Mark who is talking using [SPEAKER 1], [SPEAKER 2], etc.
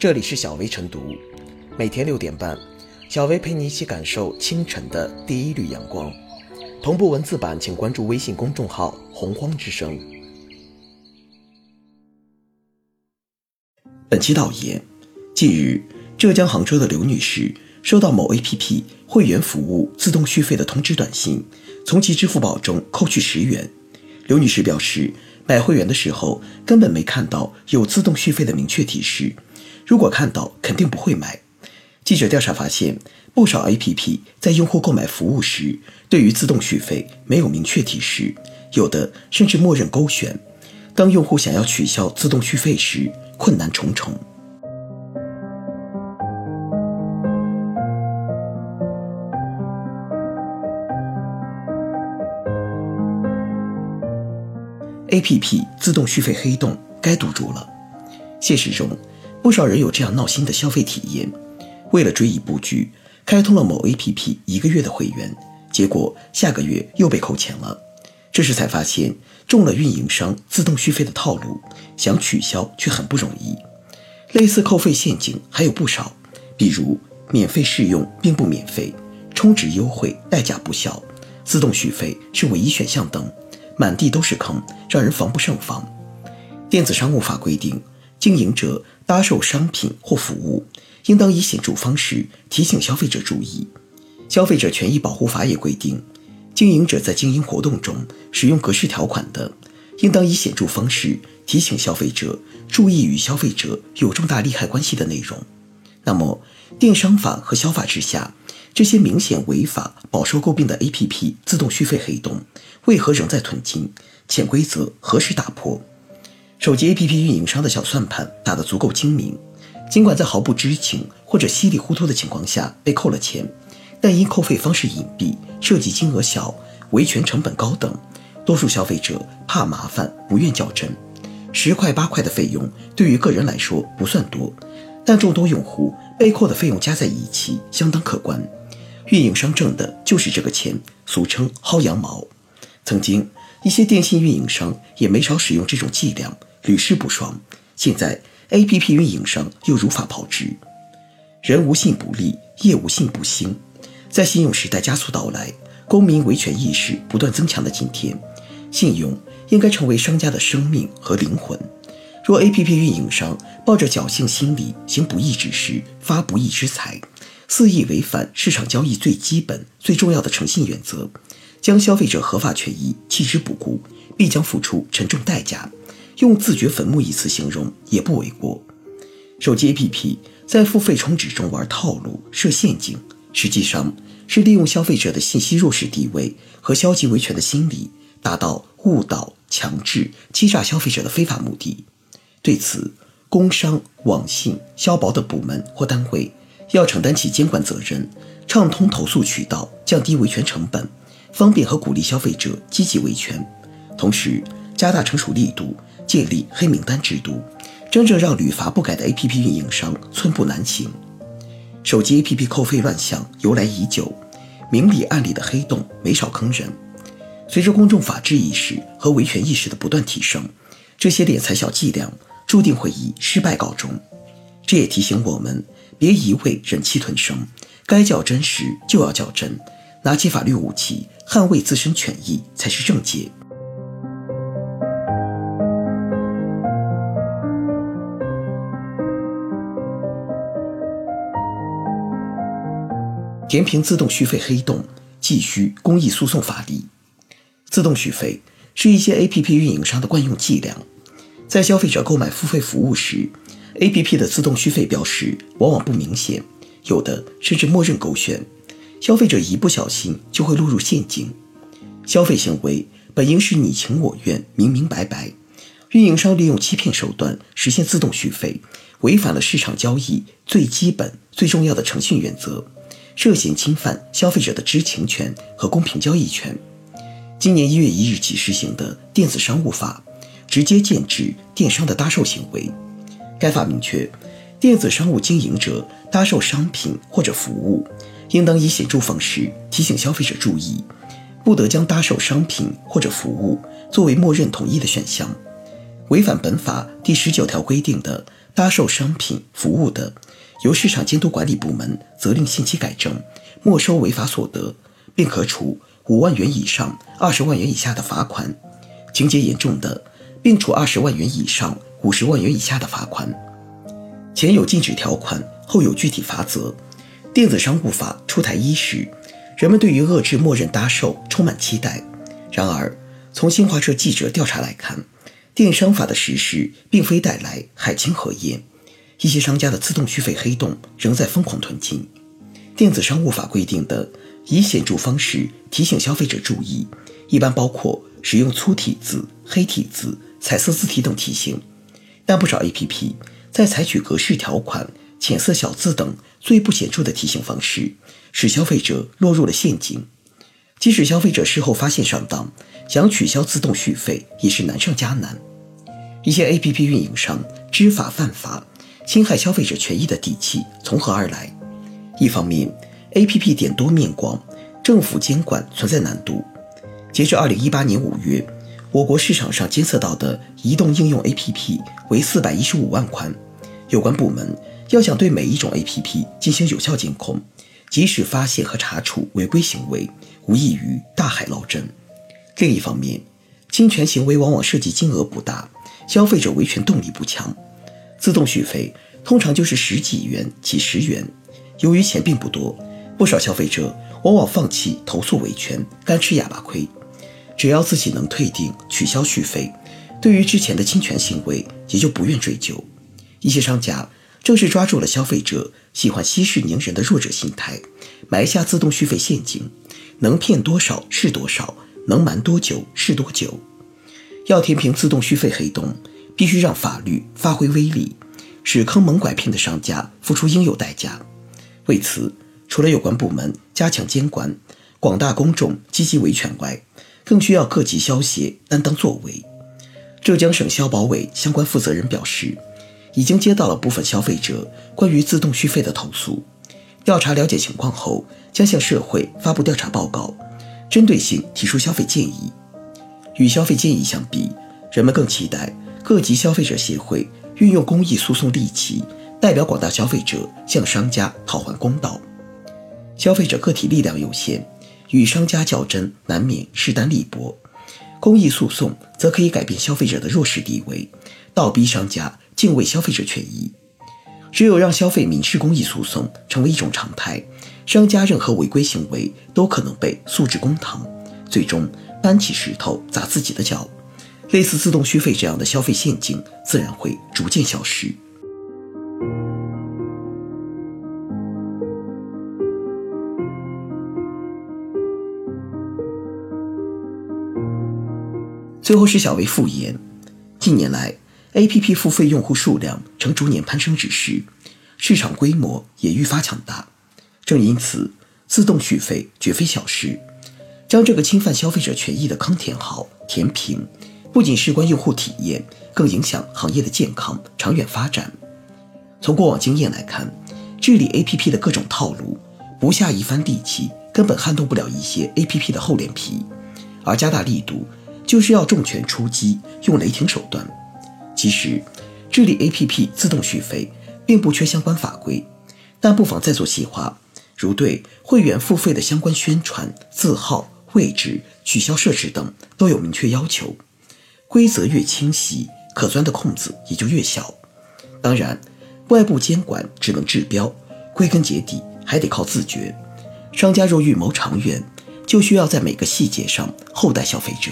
[SPEAKER 1] 这里是小薇晨读，每天六点半，小薇陪你一起感受清晨的第一缕阳光。同步文字版，请关注微信公众号“洪荒之声”。本期导言：近日，浙江杭州的刘女士收到某 APP 会员服务自动续费的通知短信，从其支付宝中扣去十元。刘女士表示，买会员的时候根本没看到有自动续费的明确提示。如果看到，肯定不会买。记者调查发现，不少 APP 在用户购买服务时，对于自动续费没有明确提示，有的甚至默认勾选。当用户想要取消自动续费时，困难重重。APP 自动续费黑洞该堵住了。现实中。不少人有这样闹心的消费体验：为了追一部剧，开通了某 APP 一个月的会员，结果下个月又被扣钱了。这时才发现中了运营商自动续费的套路，想取消却很不容易。类似扣费陷阱还有不少，比如免费试用并不免费、充值优惠代价不小、自动续费是唯一选项等，满地都是坑，让人防不胜防。电子商务法规定。经营者搭售商品或服务，应当以显著方式提醒消费者注意。消费者权益保护法也规定，经营者在经营活动中使用格式条款的，应当以显著方式提醒消费者注意与消费者有重大利害关系的内容。那么，电商法和消法之下，这些明显违法、饱受诟病的 APP 自动续费黑洞，为何仍在囤积？潜规则何时打破？手机 APP 运营商的小算盘打得足够精明，尽管在毫不知情或者稀里糊涂的情况下被扣了钱，但因扣费方式隐蔽、涉及金额小、维权成本高等，多数消费者怕麻烦不愿较真。十块八块的费用对于个人来说不算多，但众多用户被扣的费用加在一起相当可观。运营商挣的就是这个钱，俗称薅羊毛。曾经一些电信运营商也没少使用这种伎俩。屡试不爽，现在 A P P 运营商又如法炮制。人无信不立，业无信不兴。在信用时代加速到来、公民维权意识不断增强的今天，信用应该成为商家的生命和灵魂。若 A P P 运营商抱着侥幸心理行不义之事、发不义之财，肆意违反市场交易最基本、最重要的诚信原则，将消费者合法权益弃之不顾，必将付出沉重代价。用“自掘坟墓”一词形容也不为过。手机 APP 在付费充值中玩套路、设陷阱，实际上是利用消费者的信息弱势地位和消极维权的心理，达到误导、强制、欺诈消费者的非法目的。对此，工商、网信、消保等部门或单位要承担起监管责任，畅通投诉渠道，降低维权成本，方便和鼓励消费者积极维权，同时加大惩处力度。建立黑名单制度，真正让屡罚不改的 APP 运营商寸步难行。手机 APP 扣费乱象由来已久，明里暗里的黑洞没少坑人。随着公众法治意识和维权意识的不断提升，这些敛财小伎俩注定会以失败告终。这也提醒我们，别一味忍气吞声，该较真时就要较真，拿起法律武器捍卫自身权益才是正解。填平自动续费黑洞，继续公益诉讼法力。自动续费是一些 APP 运营商的惯用伎俩，在消费者购买付费服务时，APP 的自动续费标识往往不明显，有的甚至默认勾选，消费者一不小心就会落入陷阱。消费行为本应是你情我愿、明明白白，运营商利用欺骗手段实现自动续费，违反了市场交易最基本、最重要的诚信原则。涉嫌侵犯消费者的知情权和公平交易权。今年一月一日起施行的电子商务法，直接禁止电商的搭售行为。该法明确，电子商务经营者搭售商品或者服务，应当以显著方式提醒消费者注意，不得将搭售商品或者服务作为默认同意的选项。违反本法第十九条规定的搭售商品、服务的，由市场监督管理部门责令限期改正，没收违法所得，并可处五万元以上二十万元以下的罚款；情节严重的，并处二十万元以上五十万元以下的罚款。前有禁止条款，后有具体罚则。电子商务法出台伊始，人们对于遏制默认搭售充满期待。然而，从新华社记者调查来看，电商法的实施并非带来海清河晏，一些商家的自动续费黑洞仍在疯狂囤积。电子商务法规定的以显著方式提醒消费者注意，一般包括使用粗体字、黑体字、彩色字体等提醒，但不少 APP 在采取格式条款、浅色小字等最不显著的提醒方式，使消费者落入了陷阱。即使消费者事后发现上当，想取消自动续费也是难上加难。一些 APP 运营商知法犯法，侵害消费者权益的底气从何而来？一方面，APP 点多面广，政府监管存在难度。截至2018年5月，我国市场上监测到的移动应用 APP 为415万款。有关部门要想对每一种 APP 进行有效监控，及时发现和查处违规行为。无异于大海捞针。另一方面，侵权行为往往涉及金额不大，消费者维权动力不强。自动续费通常就是十几元、几十元，由于钱并不多，不少消费者往往放弃投诉维权，干吃哑巴亏。只要自己能退订、取消续费，对于之前的侵权行为也就不愿追究。一些商家正是抓住了消费者喜欢息事宁人的弱者心态，埋下自动续费陷阱。能骗多少是多少，能瞒多久是多久。要填平自动续费黑洞，必须让法律发挥威力，使坑蒙拐骗的商家付出应有代价。为此，除了有关部门加强监管，广大公众积极维权外，更需要各级消协担当作为。浙江省消保委相关负责人表示，已经接到了部分消费者关于自动续费的投诉。调查了解情况后，将向社会发布调查报告，针对性提出消费建议。与消费建议相比，人们更期待各级消费者协会运用公益诉讼利器，代表广大消费者向商家讨还公道。消费者个体力量有限，与商家较真难免势单力薄，公益诉讼则可以改变消费者的弱势地位，倒逼商家敬畏消费者权益。只有让消费民事公益诉讼成为一种常态，商家任何违规行为都可能被诉至公堂，最终搬起石头砸自己的脚。类似自动续费这样的消费陷阱，自然会逐渐消失。最后是小薇复言，近年来。A P P 付费用户数量呈逐年攀升之势，市场规模也愈发强大。正因此，自动续费绝非小事。将这个侵犯消费者权益的坑填好、填平，不仅事关用户体验，更影响行业的健康长远发展。从过往经验来看，治理 A P P 的各种套路，不下一番力气，根本撼动不了一些 A P P 的厚脸皮。而加大力度，就是要重拳出击，用雷霆手段。其实，治理 APP 自动续费并不缺相关法规，但不妨再做细化，如对会员付费的相关宣传、字号、位置、取消设置等都有明确要求。规则越清晰，可钻的空子也就越小。当然，外部监管只能治标，归根结底还得靠自觉。商家若预谋长远，就需要在每个细节上厚待消费者。